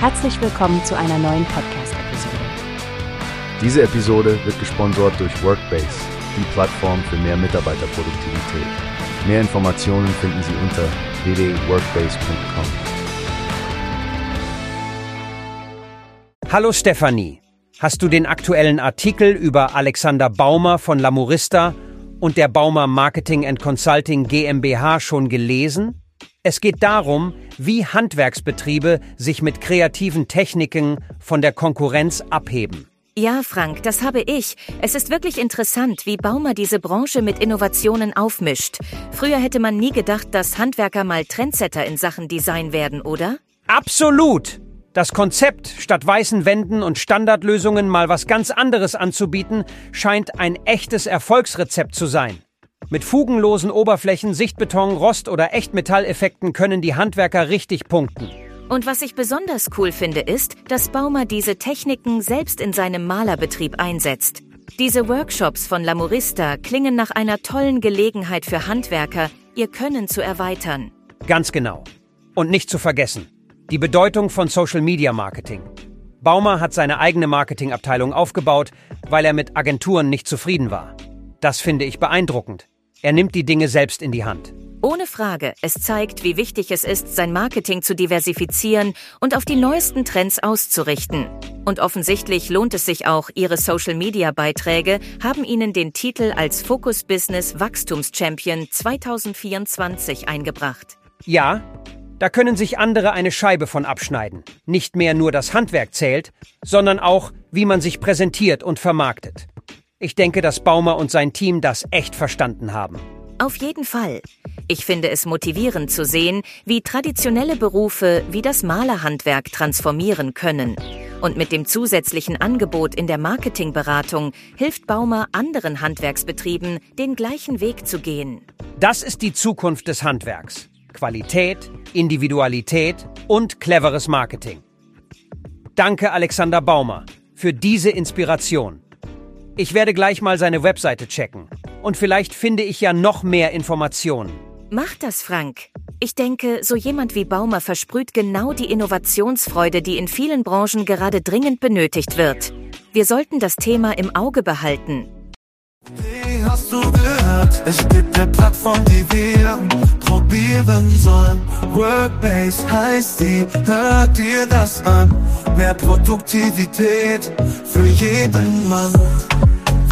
Herzlich willkommen zu einer neuen Podcast-Episode. Diese Episode wird gesponsert durch Workbase, die Plattform für mehr Mitarbeiterproduktivität. Mehr Informationen finden Sie unter www.workbase.com. Hallo Stefanie, hast du den aktuellen Artikel über Alexander Baumer von Lamurista und der Baumer Marketing and Consulting GmbH schon gelesen? Es geht darum, wie Handwerksbetriebe sich mit kreativen Techniken von der Konkurrenz abheben. Ja, Frank, das habe ich. Es ist wirklich interessant, wie Baumer diese Branche mit Innovationen aufmischt. Früher hätte man nie gedacht, dass Handwerker mal Trendsetter in Sachen Design werden, oder? Absolut! Das Konzept, statt weißen Wänden und Standardlösungen mal was ganz anderes anzubieten, scheint ein echtes Erfolgsrezept zu sein. Mit fugenlosen Oberflächen, Sichtbeton, Rost- oder Echtmetalleffekten können die Handwerker richtig punkten. Und was ich besonders cool finde, ist, dass Baumer diese Techniken selbst in seinem Malerbetrieb einsetzt. Diese Workshops von Lamorista klingen nach einer tollen Gelegenheit für Handwerker, ihr Können zu erweitern. Ganz genau. Und nicht zu vergessen, die Bedeutung von Social Media Marketing. Baumer hat seine eigene Marketingabteilung aufgebaut, weil er mit Agenturen nicht zufrieden war. Das finde ich beeindruckend. Er nimmt die Dinge selbst in die Hand. Ohne Frage, es zeigt, wie wichtig es ist, sein Marketing zu diversifizieren und auf die neuesten Trends auszurichten. Und offensichtlich lohnt es sich auch, Ihre Social-Media-Beiträge haben Ihnen den Titel als Focus Business Wachstumschampion 2024 eingebracht. Ja, da können sich andere eine Scheibe von abschneiden. Nicht mehr nur das Handwerk zählt, sondern auch, wie man sich präsentiert und vermarktet. Ich denke, dass Baumer und sein Team das echt verstanden haben. Auf jeden Fall. Ich finde es motivierend zu sehen, wie traditionelle Berufe wie das Malerhandwerk transformieren können. Und mit dem zusätzlichen Angebot in der Marketingberatung hilft Baumer anderen Handwerksbetrieben, den gleichen Weg zu gehen. Das ist die Zukunft des Handwerks. Qualität, Individualität und cleveres Marketing. Danke Alexander Baumer für diese Inspiration. Ich werde gleich mal seine Webseite checken. Und vielleicht finde ich ja noch mehr Informationen. Mach das, Frank. Ich denke, so jemand wie Baumer versprüht genau die Innovationsfreude, die in vielen Branchen gerade dringend benötigt wird. Wir sollten das Thema im Auge behalten. Wie hast du gehört? Es gibt eine Plattform, die wir probieren sollen. Workbase heißt die, hört dir das an. Mehr Produktivität für jeden Mann.